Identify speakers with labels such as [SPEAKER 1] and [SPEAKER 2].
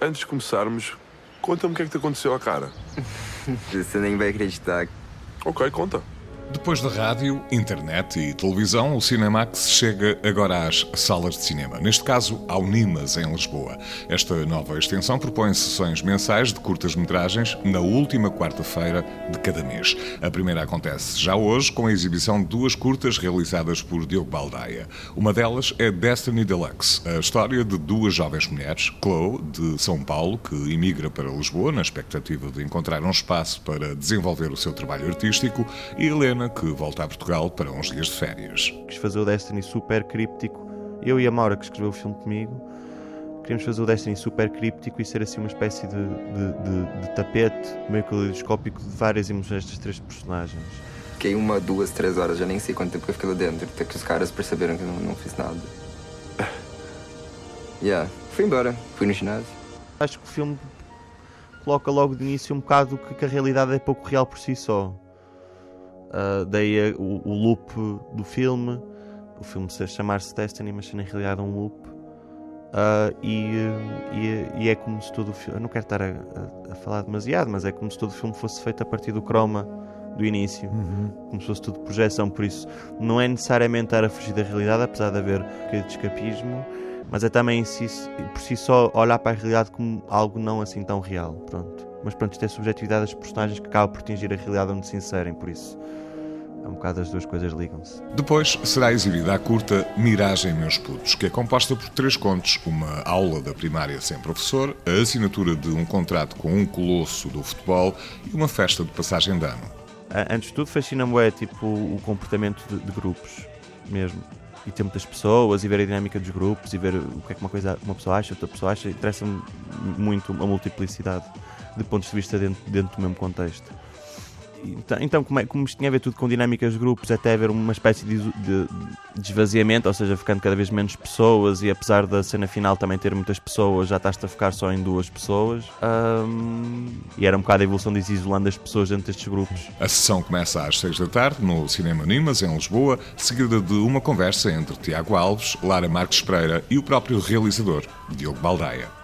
[SPEAKER 1] Antes de começarmos, conta-me o que é que te aconteceu à cara.
[SPEAKER 2] Você nem vai acreditar.
[SPEAKER 1] Ok, conta.
[SPEAKER 3] Depois da rádio, internet e televisão, o Cinemax chega agora às salas de cinema. Neste caso, ao Nimas, em Lisboa. Esta nova extensão propõe sessões mensais de curtas-metragens na última quarta-feira de cada mês. A primeira acontece já hoje, com a exibição de duas curtas realizadas por Diogo Baldaia. Uma delas é Destiny Deluxe, a história de duas jovens mulheres, Chloe, de São Paulo, que imigra para Lisboa na expectativa de encontrar um espaço para desenvolver o seu trabalho artístico, e Helena que volta a Portugal para uns dias de férias.
[SPEAKER 4] Quis fazer o Destiny super críptico. Eu e a Maura, que escreveu o filme comigo, queríamos fazer o Destiny super críptico e ser assim uma espécie de, de, de, de tapete meio caleidoscópico de várias emoções destas três personagens.
[SPEAKER 2] Fiquei uma, duas, três horas, já nem sei quanto tempo eu fiquei lá dentro, até que os caras perceberam que eu não, não fiz nada. Yeah, fui embora, fui no ginásio.
[SPEAKER 4] Acho que o filme coloca logo de início um bocado que, que a realidade é pouco real por si só. Uh, daí o, o, loop do filme, o filme chamar-se Destiny, mas na realidade é um loop. Uh, e, e, e, é como se todo o filme. Eu não quero estar a, a, a, falar demasiado, mas é como se todo o filme fosse feito a partir do croma do início, uhum. como se fosse tudo projeção. Por isso, não é necessariamente estar a fugir da realidade, apesar de haver um bocadinho de escapismo, mas é também si, por si só olhar para a realidade como algo não assim tão real. Pronto. Mas pronto, isto é a subjetividade das personagens que acaba por atingir a realidade onde se inserem, por isso é um bocado as duas coisas ligam-se.
[SPEAKER 3] Depois será exibida a curta Miragem Meus Putos, que é composta por três contos: uma aula da primária sem professor, a assinatura de um contrato com um colosso do futebol e uma festa de passagem de ano.
[SPEAKER 4] Antes de tudo, fascina-me é tipo o comportamento de, de, grupos mesmo. E ter muitas pessoas e ver a dinâmica dos grupos e ver o que é que uma, coisa, uma pessoa acha, outra pessoa acha. Interessa-me muito a multiplicidade de pontos de vista dentro, dentro do mesmo contexto. Então, então, como, é, como isto tinha a ver tudo com dinâmicas de grupos, até haver uma espécie de, de, de esvaziamento, ou seja, ficando cada vez menos pessoas, e apesar da cena final também ter muitas pessoas, já estás a ficar só em duas pessoas. Um, e era um bocado a evolução ir isolando as pessoas dentro destes grupos.
[SPEAKER 3] A sessão começa às seis da tarde no Cinema Nimas, em Lisboa, seguida de uma conversa entre Tiago Alves, Lara Marques Pereira e o próprio realizador, Diogo Baldaia.